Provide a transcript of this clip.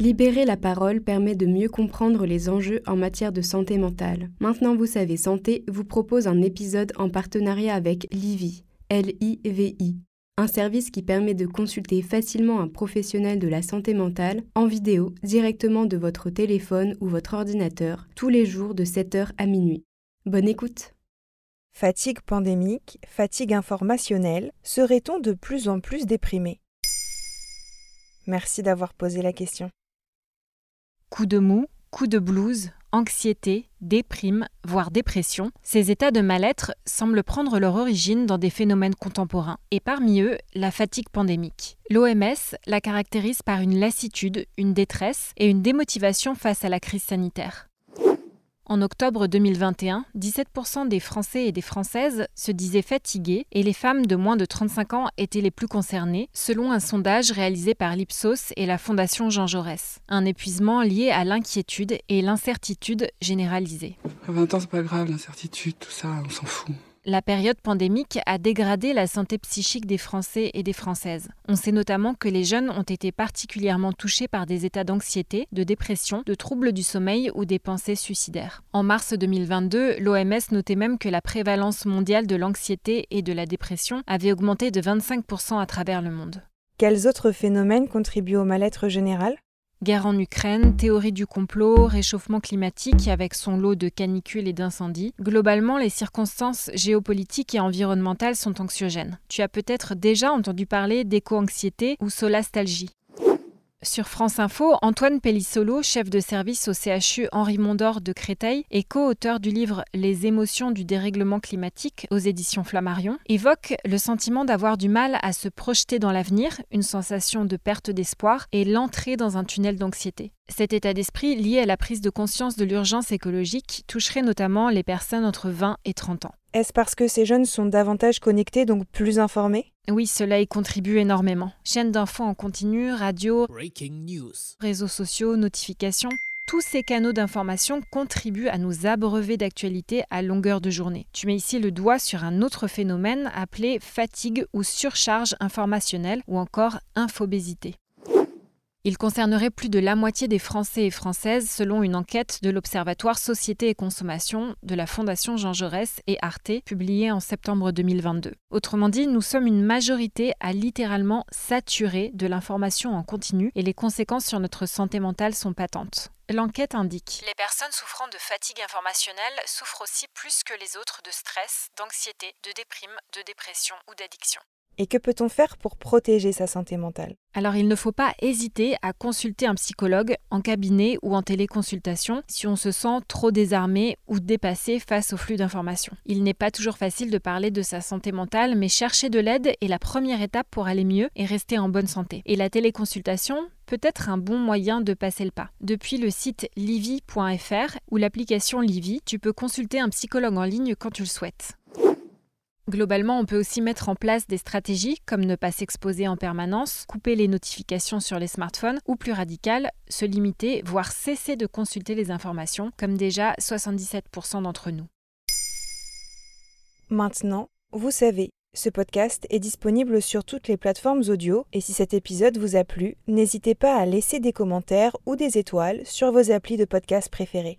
Libérer la parole permet de mieux comprendre les enjeux en matière de santé mentale. Maintenant vous savez santé vous propose un épisode en partenariat avec Livy, L-I-V-I, un service qui permet de consulter facilement un professionnel de la santé mentale en vidéo directement de votre téléphone ou votre ordinateur tous les jours de 7h à minuit. Bonne écoute Fatigue pandémique, fatigue informationnelle, serait-on de plus en plus déprimé? Merci d'avoir posé la question. Coup de mou, coup de blues, anxiété, déprime, voire dépression, ces états de mal-être semblent prendre leur origine dans des phénomènes contemporains, et parmi eux, la fatigue pandémique. L'OMS la caractérise par une lassitude, une détresse et une démotivation face à la crise sanitaire. En octobre 2021, 17% des Français et des Françaises se disaient fatigués et les femmes de moins de 35 ans étaient les plus concernées, selon un sondage réalisé par l'Ipsos et la Fondation Jean Jaurès. Un épuisement lié à l'inquiétude et l'incertitude généralisée. À 20 ans, c'est pas grave, l'incertitude, tout ça, on s'en fout. La période pandémique a dégradé la santé psychique des Français et des Françaises. On sait notamment que les jeunes ont été particulièrement touchés par des états d'anxiété, de dépression, de troubles du sommeil ou des pensées suicidaires. En mars 2022, l'OMS notait même que la prévalence mondiale de l'anxiété et de la dépression avait augmenté de 25% à travers le monde. Quels autres phénomènes contribuent au mal-être général? Guerre en Ukraine, théorie du complot, réchauffement climatique avec son lot de canicules et d'incendies. Globalement, les circonstances géopolitiques et environnementales sont anxiogènes. Tu as peut-être déjà entendu parler d'éco-anxiété ou solastalgie. Sur France Info, Antoine Pellissolo, chef de service au CHU Henri Mondor de Créteil et co-auteur du livre Les émotions du dérèglement climatique aux éditions Flammarion, évoque le sentiment d'avoir du mal à se projeter dans l'avenir, une sensation de perte d'espoir et l'entrée dans un tunnel d'anxiété. Cet état d'esprit lié à la prise de conscience de l'urgence écologique toucherait notamment les personnes entre 20 et 30 ans. Est-ce parce que ces jeunes sont davantage connectés, donc plus informés? Oui, cela y contribue énormément. Chaîne d'infos en continu, radio, réseaux sociaux, notifications. Tous ces canaux d'information contribuent à nous abreuver d'actualités à longueur de journée. Tu mets ici le doigt sur un autre phénomène appelé fatigue ou surcharge informationnelle ou encore infobésité. Il concernerait plus de la moitié des Français et Françaises selon une enquête de l'Observatoire Société et Consommation de la Fondation Jean Jaurès et Arte publiée en septembre 2022. Autrement dit, nous sommes une majorité à littéralement saturer de l'information en continu et les conséquences sur notre santé mentale sont patentes. L'enquête indique Les personnes souffrant de fatigue informationnelle souffrent aussi plus que les autres de stress, d'anxiété, de déprime, de dépression ou d'addiction. Et que peut-on faire pour protéger sa santé mentale? Alors il ne faut pas hésiter à consulter un psychologue en cabinet ou en téléconsultation si on se sent trop désarmé ou dépassé face au flux d'informations. Il n'est pas toujours facile de parler de sa santé mentale, mais chercher de l'aide est la première étape pour aller mieux et rester en bonne santé. Et la téléconsultation peut être un bon moyen de passer le pas. Depuis le site livy.fr ou l'application Livy, tu peux consulter un psychologue en ligne quand tu le souhaites. Globalement, on peut aussi mettre en place des stratégies comme ne pas s'exposer en permanence, couper les notifications sur les smartphones ou plus radical, se limiter, voire cesser de consulter les informations, comme déjà 77% d'entre nous. Maintenant, vous savez, ce podcast est disponible sur toutes les plateformes audio et si cet épisode vous a plu, n'hésitez pas à laisser des commentaires ou des étoiles sur vos applis de podcast préférés.